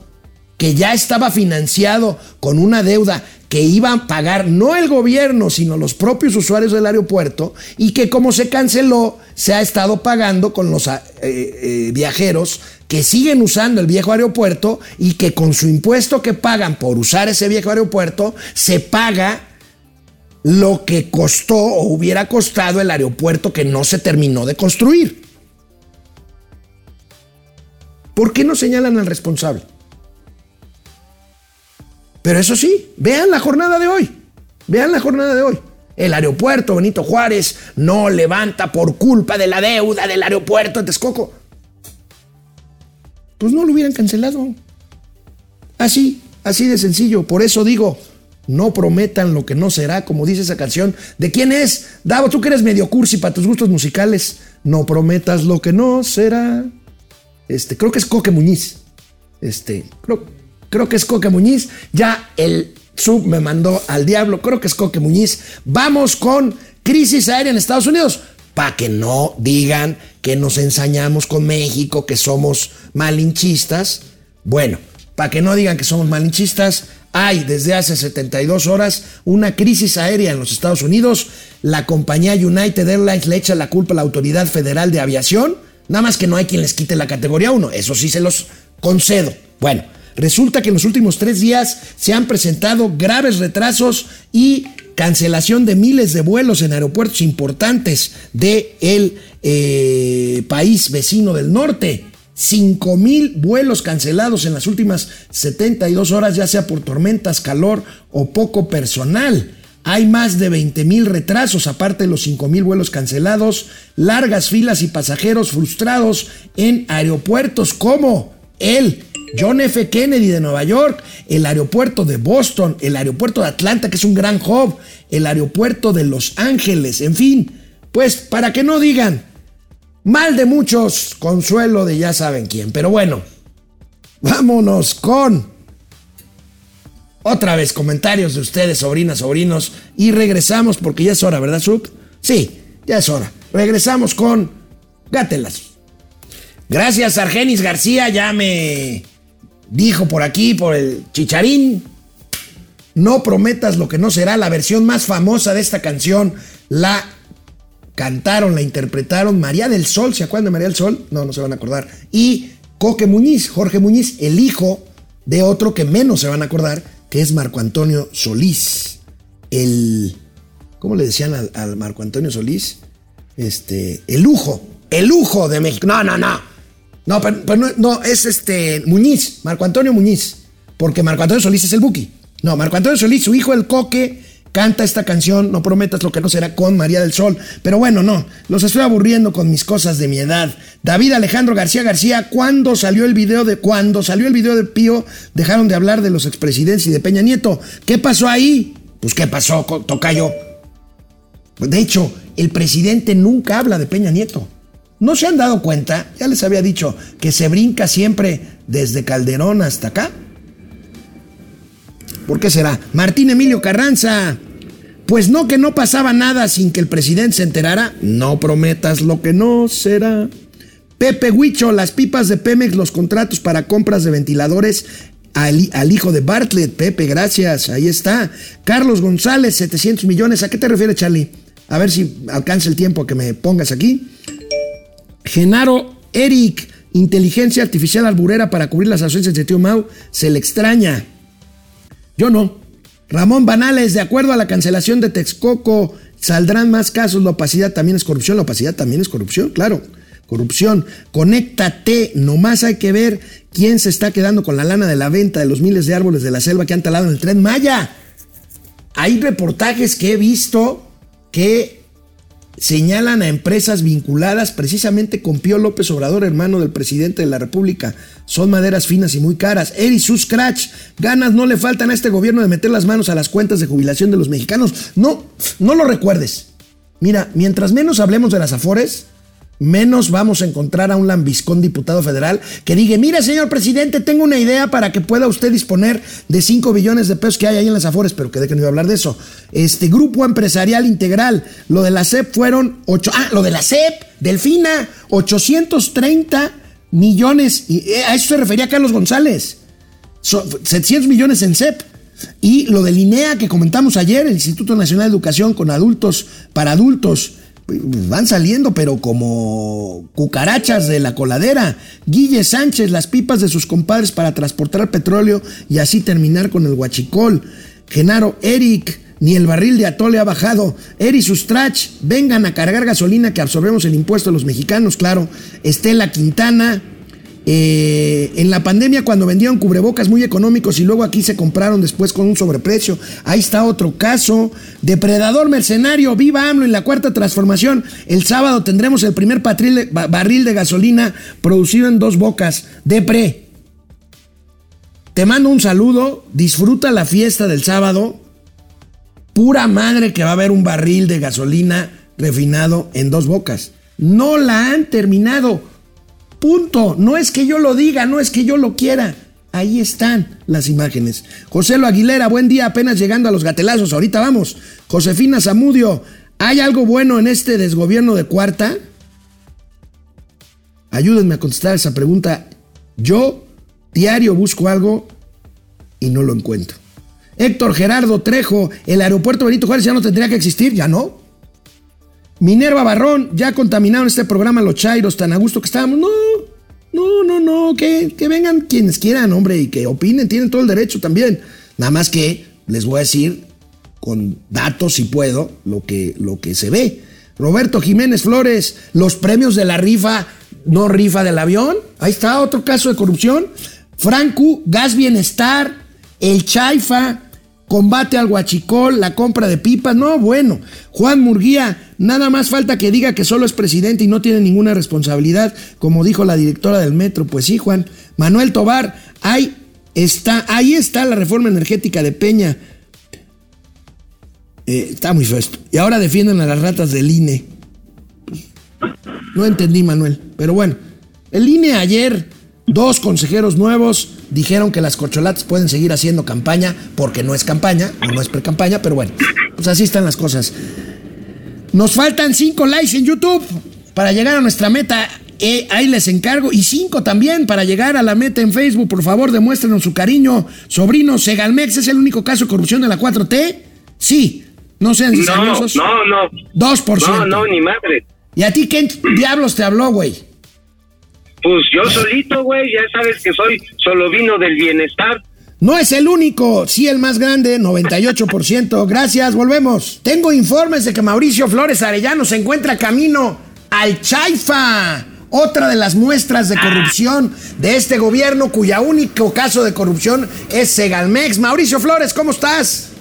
que ya estaba financiado con una deuda que iba a pagar no el gobierno, sino los propios usuarios del aeropuerto, y que como se canceló, se ha estado pagando con los eh, eh, viajeros que siguen usando el viejo aeropuerto y que con su impuesto que pagan por usar ese viejo aeropuerto, se paga lo que costó o hubiera costado el aeropuerto que no se terminó de construir. ¿Por qué no señalan al responsable? Pero eso sí, vean la jornada de hoy. Vean la jornada de hoy. El aeropuerto Benito Juárez no levanta por culpa de la deuda del aeropuerto de Texcoco. Pues no lo hubieran cancelado. Así, así de sencillo. Por eso digo, no prometan lo que no será, como dice esa canción. ¿De quién es? Davo, tú que eres medio cursi para tus gustos musicales. No prometas lo que no será. Este, creo que es Coque Muñiz. Este, creo, creo que es Coque Muñiz. Ya el sub me mandó al diablo, creo que es Coque Muñiz. Vamos con crisis aérea en Estados Unidos. Para que no digan que nos ensañamos con México, que somos malinchistas. Bueno, para que no digan que somos malinchistas, hay desde hace 72 horas una crisis aérea en los Estados Unidos. La compañía United Airlines le echa la culpa a la Autoridad Federal de Aviación. Nada más que no hay quien les quite la categoría 1. Eso sí se los concedo. Bueno, Resulta que en los últimos tres días se han presentado graves retrasos y cancelación de miles de vuelos en aeropuertos importantes del el eh, país vecino del norte. 5 mil vuelos cancelados en las últimas 72 horas, ya sea por tormentas, calor o poco personal. Hay más de 20 mil retrasos, aparte de los 5 mil vuelos cancelados, largas filas y pasajeros frustrados en aeropuertos como el John F. Kennedy de Nueva York, el aeropuerto de Boston, el aeropuerto de Atlanta, que es un gran hub, el aeropuerto de Los Ángeles, en fin, pues para que no digan mal de muchos, consuelo de ya saben quién. Pero bueno, vámonos con otra vez comentarios de ustedes, sobrinas, sobrinos, y regresamos porque ya es hora, ¿verdad, Suk? Sí, ya es hora. Regresamos con Gátelas. Gracias, Argenis García, ya me dijo por aquí, por el chicharín, no prometas lo que no será. La versión más famosa de esta canción la cantaron, la interpretaron María del Sol, ¿se acuerdan de María del Sol? No, no se van a acordar. Y Coque Muñiz, Jorge Muñiz, el hijo de otro que menos se van a acordar, que es Marco Antonio Solís. El, ¿cómo le decían al, Marco Antonio Solís? Este, el lujo, el lujo de México. No, no, no. No, pero, no, es este Muñiz, Marco Antonio Muñiz, porque Marco Antonio Solís es el Buki. No, Marco Antonio Solís, su hijo el Coque, canta esta canción, no prometas lo que no será con María del Sol. Pero bueno, no, los estoy aburriendo con mis cosas de mi edad. David Alejandro García García, cuando salió el video de cuando salió el video de Pío, dejaron de hablar de los expresidentes y de Peña Nieto. ¿Qué pasó ahí? Pues qué pasó, Tocayo. De hecho, el presidente nunca habla de Peña Nieto. ¿No se han dado cuenta? Ya les había dicho que se brinca siempre desde Calderón hasta acá. ¿Por qué será? Martín Emilio Carranza. Pues no que no pasaba nada sin que el presidente se enterara. No prometas lo que no será. Pepe Huicho, las pipas de Pemex, los contratos para compras de ventiladores al, hijo de Bartlett. Pepe, gracias. Ahí está. Carlos González, 700 millones. ¿A qué te refieres, Charlie? A ver si alcanza el tiempo que me pongas aquí. Genaro Eric, inteligencia artificial alburera para cubrir las ausencias de Tío Mau. Se le extraña. Yo no. Ramón Banales, de acuerdo a la cancelación de Texcoco, saldrán más casos. La opacidad también es corrupción. La opacidad también es corrupción, claro. Corrupción. Conéctate. Nomás hay que ver quién se está quedando con la lana de la venta de los miles de árboles de la selva que han talado en el tren Maya. Hay reportajes que he visto que señalan a empresas vinculadas precisamente con Pío López Obrador, hermano del presidente de la República. Son maderas finas y muy caras. Eri Scratch, ganas no le faltan a este gobierno de meter las manos a las cuentas de jubilación de los mexicanos. No, no lo recuerdes. Mira, mientras menos hablemos de las Afores, menos vamos a encontrar a un lambiscón diputado federal que diga, mira señor presidente, tengo una idea para que pueda usted disponer de 5 billones de pesos que hay ahí en las Afores, pero que de que no iba a hablar de eso. Este grupo empresarial integral, lo de la CEP fueron 8, ah, lo de la CEP, Delfina, 830 millones, y eh, a eso se refería Carlos González, 700 millones en CEP. Y lo del INEA que comentamos ayer, el Instituto Nacional de Educación con adultos, para adultos, van saliendo, pero como cucarachas de la coladera. Guille Sánchez, las pipas de sus compadres para transportar petróleo y así terminar con el huachicol. Genaro Eric, ni el barril de atole ha bajado. Eri Sustrach, vengan a cargar gasolina que absorbemos el impuesto a los mexicanos, claro. Estela Quintana, eh, en la pandemia cuando vendieron cubrebocas muy económicos y luego aquí se compraron después con un sobreprecio. Ahí está otro caso. Depredador mercenario, viva AMLO en la cuarta transformación. El sábado tendremos el primer barril de gasolina producido en dos bocas. Depre. Te mando un saludo, disfruta la fiesta del sábado. Pura madre que va a haber un barril de gasolina refinado en dos bocas. No la han terminado. Punto. No es que yo lo diga, no es que yo lo quiera. Ahí están las imágenes. José Lo Aguilera, buen día, apenas llegando a los gatelazos. Ahorita vamos. Josefina Zamudio, ¿hay algo bueno en este desgobierno de cuarta? Ayúdenme a contestar esa pregunta. Yo diario busco algo y no lo encuentro. Héctor Gerardo Trejo, el aeropuerto Benito Juárez ya no tendría que existir, ya no. Minerva Barrón, ya contaminaron este programa los Chairos, tan a gusto que estábamos. No, no, no, no, que, que vengan quienes quieran, hombre, y que opinen, tienen todo el derecho también. Nada más que les voy a decir con datos, si puedo, lo que, lo que se ve. Roberto Jiménez Flores, los premios de la rifa, no rifa del avión. Ahí está otro caso de corrupción. Franco, Gas Bienestar, el Chaifa, combate al huachicol, la compra de pipas. No, bueno. Juan Murguía, nada más falta que diga que solo es presidente y no tiene ninguna responsabilidad, como dijo la directora del metro. Pues sí, Juan. Manuel Tobar, ahí está, ahí está la reforma energética de Peña. Eh, está muy feo. Y ahora defienden a las ratas del INE. No entendí, Manuel. Pero bueno, el INE ayer Dos consejeros nuevos dijeron que las corcholatas pueden seguir haciendo campaña porque no es campaña o no es pre-campaña, pero bueno, pues así están las cosas. Nos faltan cinco likes en YouTube para llegar a nuestra meta. Eh, ahí les encargo. Y cinco también para llegar a la meta en Facebook. Por favor, demuéstrenos su cariño. Sobrino, Segalmex es el único caso de corrupción de la 4T. Sí. No sean. No, no, no. 2%. No, no, ni madre. ¿Y a ti qué diablos te habló, güey? Pues yo solito, güey, ya sabes que soy solo vino del bienestar. No es el único, sí el más grande, 98%. Gracias, volvemos. Tengo informes de que Mauricio Flores Arellano se encuentra camino al Chaifa, otra de las muestras de corrupción de este gobierno cuya único caso de corrupción es Segalmex. Mauricio Flores, ¿cómo estás?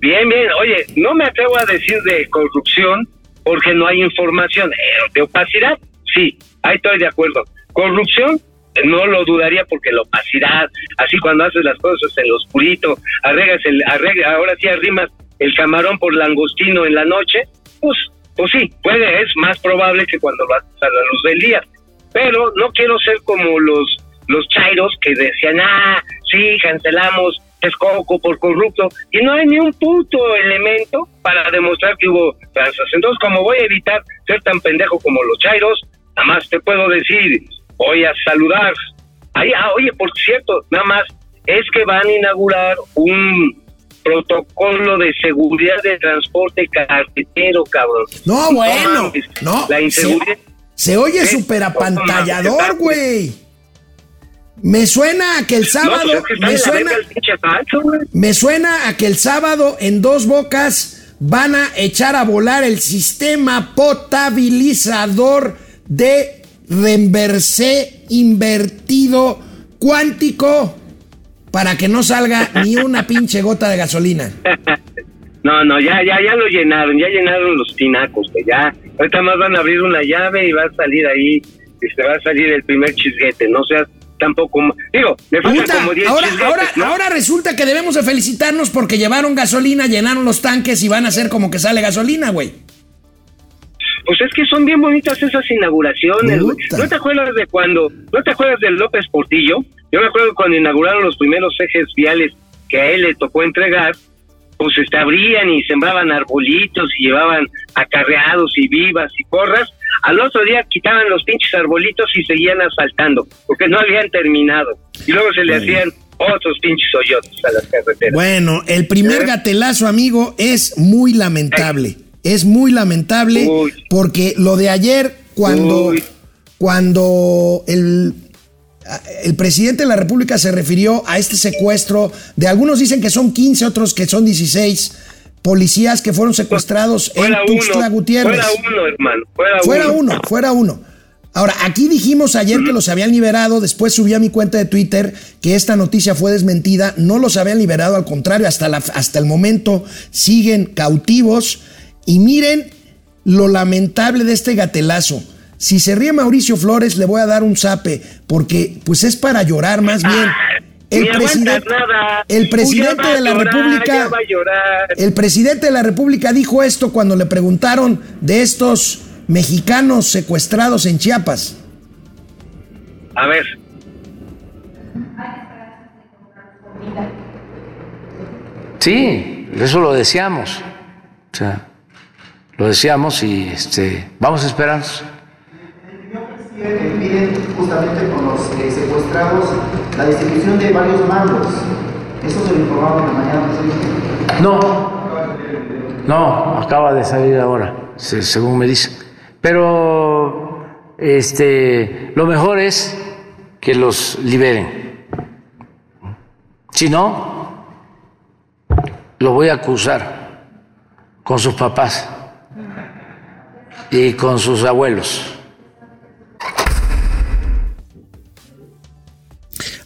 Bien, bien. Oye, no me atrevo a decir de corrupción porque no hay información. Eh, ¿De opacidad? Sí, ahí estoy de acuerdo. Corrupción, no lo dudaría porque la opacidad, así cuando haces las cosas en lo oscurito, arreglas el, arregla, ahora sí arrimas el camarón por langostino en la noche, pues, pues sí, puede, es más probable que cuando lo haces a la luz del día. Pero no quiero ser como los, los chairos que decían, ah, sí, cancelamos es coco por corrupto, y no hay ni un puto elemento para demostrar que hubo tranzas. Entonces, como voy a evitar ser tan pendejo como los chairos, nada más te puedo decir, voy a saludar. Ahí, ah, oye, por cierto, nada más, es que van a inaugurar un protocolo de seguridad de transporte carretero, cabrón. No, bueno, no. La inseguridad. Se, se oye súper apantallador, güey. Me suena a que el sábado, pues que me suena, güey. me suena a que el sábado en dos bocas van a echar a volar el sistema potabilizador de reemversé invertido cuántico para que no salga ni una pinche gota de gasolina. No, no, ya, ya, ya lo llenaron, ya llenaron los tinacos, que ya. Ahorita más van a abrir una llave y va a salir ahí, este, va a salir el primer chisguete, no seas tampoco, digo, me faltan Puta, como 10 ahora, ahora, ¿no? ahora resulta que debemos de felicitarnos porque llevaron gasolina, llenaron los tanques y van a hacer como que sale gasolina, güey. Pues es que son bien bonitas esas inauguraciones, güey. ¿No te acuerdas de cuando, no te acuerdas del López Portillo? Yo me acuerdo cuando inauguraron los primeros ejes viales que a él le tocó entregar, pues este, abrían y sembraban arbolitos y llevaban acarreados y vivas y porras. Al otro día quitaban los pinches arbolitos y seguían asfaltando, porque no habían terminado. Y luego se le hacían otros pinches hoyotes a las carreteras. Bueno, el primer ¿Eh? gatelazo, amigo, es muy lamentable. Es muy lamentable Uy. porque lo de ayer, cuando, Uy. cuando el, el presidente de la República se refirió a este secuestro, de algunos dicen que son 15, otros que son 16 policías que fueron secuestrados en Tuxtla uno, Gutiérrez. fuera uno, hermano, fuera, Fuera uno, fuera uno. Ahora, aquí dijimos ayer que los habían liberado, después subí a mi cuenta de Twitter que esta noticia fue desmentida, no los habían liberado, al contrario, hasta, la, hasta el momento siguen cautivos. Y miren lo lamentable de este gatelazo. Si se ríe Mauricio Flores, le voy a dar un zape, porque pues es para llorar más bien. El presidente, el de la República el presidente de la República dijo esto cuando le preguntaron de estos mexicanos secuestrados en Chiapas. A ver, Sí, eso lo deseamos. O sea, lo deseamos y este, vamos a esperar. Eh, piden justamente con los eh, secuestrados la distribución de varios mandos. Eso se lo informaron en la mañana. ¿sí? No, no, acaba de salir ahora, se- según me dicen. Pero este, lo mejor es que los liberen. Si no, lo voy a acusar con sus papás y con sus abuelos.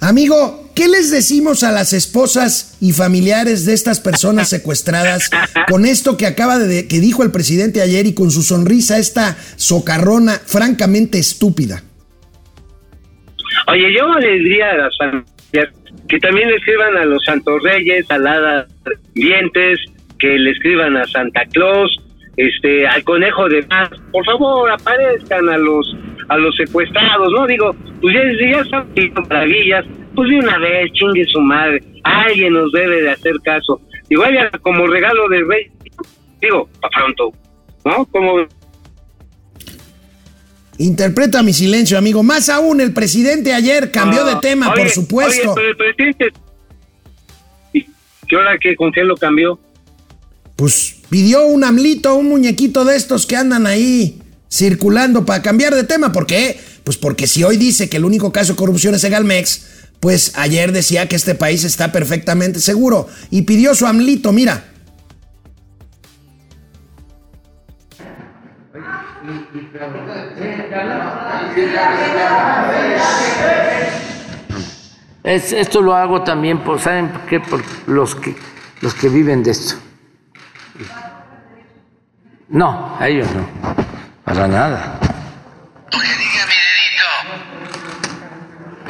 Amigo, ¿qué les decimos a las esposas y familiares de estas personas secuestradas con esto que acaba de que dijo el presidente ayer y con su sonrisa esta socarrona francamente estúpida? oye, yo le diría a las familias que también le escriban a los Santos Reyes, a la Dientes, que le escriban a Santa Claus, este, al Conejo de Paz. Por favor, aparezcan a los a los secuestrados, ¿no? Digo, pues ya, ya están maravillas, pues de una vez, chingue su madre, alguien nos debe de hacer caso. Igual ya como regalo de rey, digo, para pronto, ¿no? Como Interpreta mi silencio, amigo. Más aún, el presidente ayer cambió de Ah, tema, oye, por supuesto. Oye, pero el presidente. ¿Y ¿Qué hora que con qué lo cambió? Pues pidió un amlito, un muñequito de estos que andan ahí circulando para cambiar de tema. ¿Por qué? Pues porque si hoy dice que el único caso de corrupción es Egalmex, pues ayer decía que este país está perfectamente seguro y pidió su amlito, mira. Es- esto lo hago también por, ¿saben por qué? Por los que, los que viven de esto. No, a ellos no, para nada.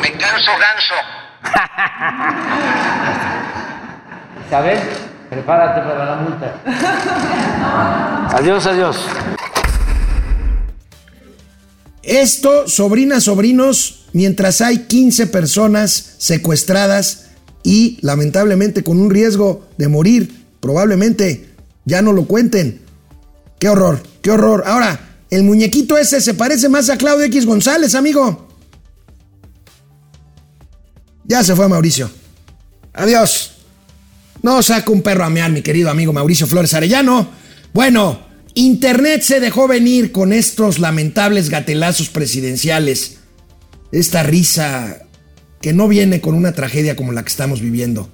Me canso ganso. Isabel, prepárate para la multa. Adiós, adiós. Esto, sobrinas, sobrinos, mientras hay 15 personas secuestradas y lamentablemente con un riesgo de morir. Probablemente ya no lo cuenten. Qué horror, qué horror. Ahora, el muñequito ese se parece más a Claudio X González, amigo. Ya se fue Mauricio. Adiós. No saca un perro a mear, mi querido amigo Mauricio Flores Arellano. Bueno, Internet se dejó venir con estos lamentables gatelazos presidenciales. Esta risa que no viene con una tragedia como la que estamos viviendo.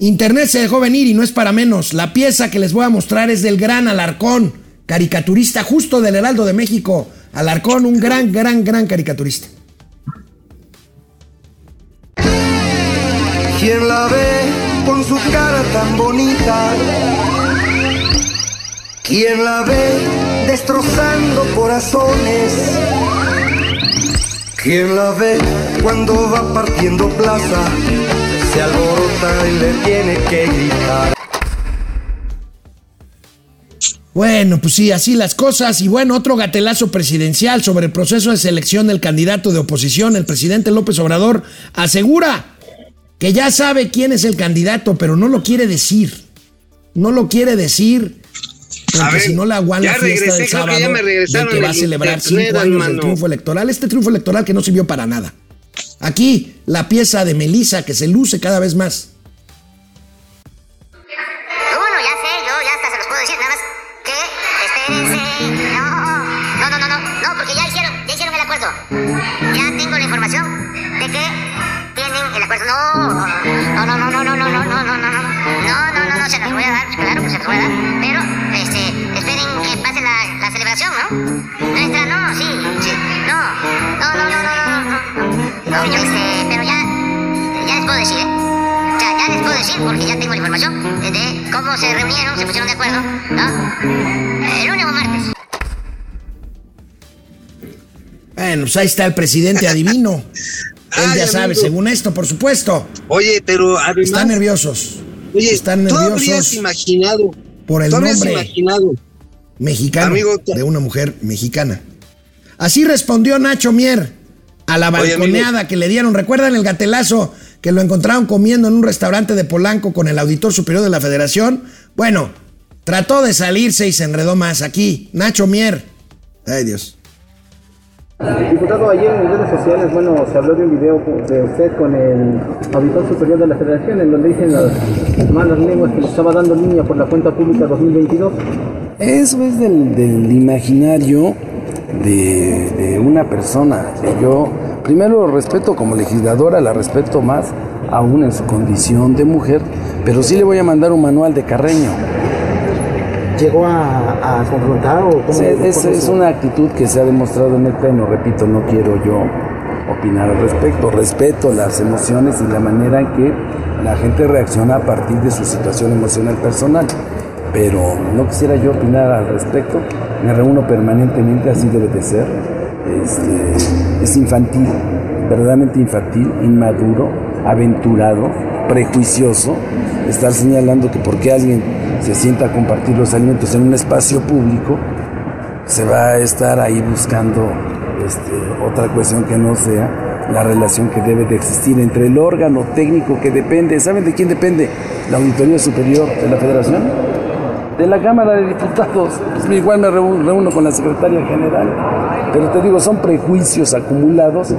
Internet se dejó venir y no es para menos. La pieza que les voy a mostrar es del gran Alarcón, caricaturista justo del Heraldo de México. Alarcón, un gran, gran, gran caricaturista. ¿Quién la ve con su cara tan bonita? ¿Quién la ve destrozando corazones? ¿Quién la ve cuando va partiendo plaza? Se alborota y le tiene que gritar. Bueno, pues sí, así las cosas. Y bueno, otro gatelazo presidencial sobre el proceso de selección del candidato de oposición. El presidente López Obrador asegura que ya sabe quién es el candidato, pero no lo quiere decir. No lo quiere decir. Porque si no la aguanta la fiesta del sábado de que va a celebrar cinco años del triunfo electoral. Este triunfo electoral que no sirvió para nada. Aquí, la pieza de Melissa que se luce cada vez más. Ya. No, no, no, no, no, no. No, no, no, no, no, pero, este, esperen que pase la celebración, ¿no? Nuestra, no, sí, no. No, este, pero ya, ya les puedo decir, ¿eh? O sea, ya les puedo decir porque ya tengo la información de cómo se reunieron, se pusieron de acuerdo, ¿no? El lunes o martes. Bueno, pues ahí está el presidente adivino. Él ya sabe, amigo. según esto, por supuesto. Oye, pero además. Están nerviosos. Oye, Están ¿tú habrías nerviosos imaginado? por el ¿Tú habrías nombre imaginado? mexicano Amigo, de una mujer mexicana. Así respondió Nacho Mier a la Oye, balconeada que le dieron. ¿Recuerdan el gatelazo que lo encontraron comiendo en un restaurante de Polanco con el auditor superior de la federación? Bueno, trató de salirse y se enredó más. Aquí, Nacho Mier. Ay, Dios. Diputado, ayer en redes sociales, bueno, se habló de un video de usted con el auditor superior de la federación, en donde dicen las malas lenguas que le estaba dando línea por la cuenta pública 2022. Eso es del, del imaginario de, de una persona. que Yo primero respeto como legisladora, la respeto más aún en su condición de mujer, pero sí le voy a mandar un manual de Carreño. ¿Llegó a, a confrontar o cómo? Es, es una actitud que se ha demostrado en el pleno, repito, no quiero yo opinar al respecto, respeto las emociones y la manera en que la gente reacciona a partir de su situación emocional personal, pero no quisiera yo opinar al respecto, me reúno permanentemente, así debe de ser, Este, es infantil, verdaderamente infantil, inmaduro, aventurado, prejuicioso, estar señalando que porque alguien se sienta a compartir los alimentos en un espacio público, se va a estar ahí buscando este, otra cuestión que no sea la relación que debe de existir entre el órgano técnico que depende, ¿saben de quién depende? La Auditoría Superior de la Federación, de la Cámara de Diputados, pues igual me reú- reúno con la Secretaria General, pero te digo, son prejuicios acumulados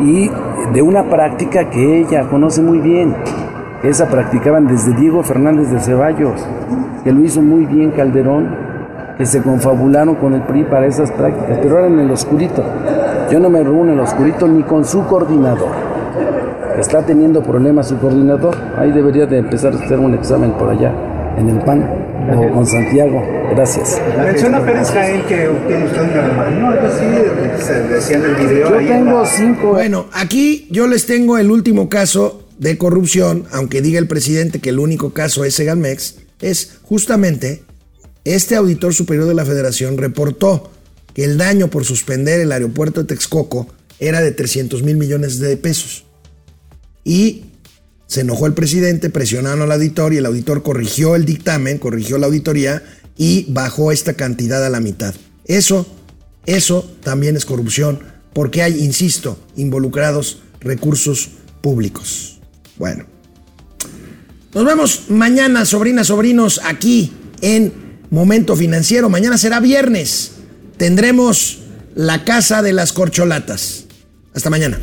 y de una práctica que ella conoce muy bien. Esa practicaban desde Diego Fernández de Ceballos, que lo hizo muy bien Calderón, que se confabularon con el PRI para esas prácticas, pero eran en el oscurito. Yo no me reúno en el oscurito ni con su coordinador. Está teniendo problemas su coordinador. Ahí debería de empezar a hacer un examen por allá, en el PAN, o con Santiago. Gracias. Menciona Pérez Jaén que obtiene usted una demanda. No, algo así se decía en el video. Yo tengo la- cinco. Bueno, aquí yo les tengo el último caso de corrupción, aunque diga el presidente que el único caso es Segalmex, es justamente este auditor superior de la federación reportó que el daño por suspender el aeropuerto de Texcoco era de 300 mil millones de pesos. Y se enojó el presidente, presionaron al auditor y el auditor corrigió el dictamen, corrigió la auditoría y bajó esta cantidad a la mitad. Eso, eso también es corrupción porque hay, insisto, involucrados recursos públicos. Bueno, Nos vemos mañana, sobrinas, sobrinos, aquí en Momento Financiero. Mañana será viernes. Tendremos la casa de las corcholatas. Hasta mañana.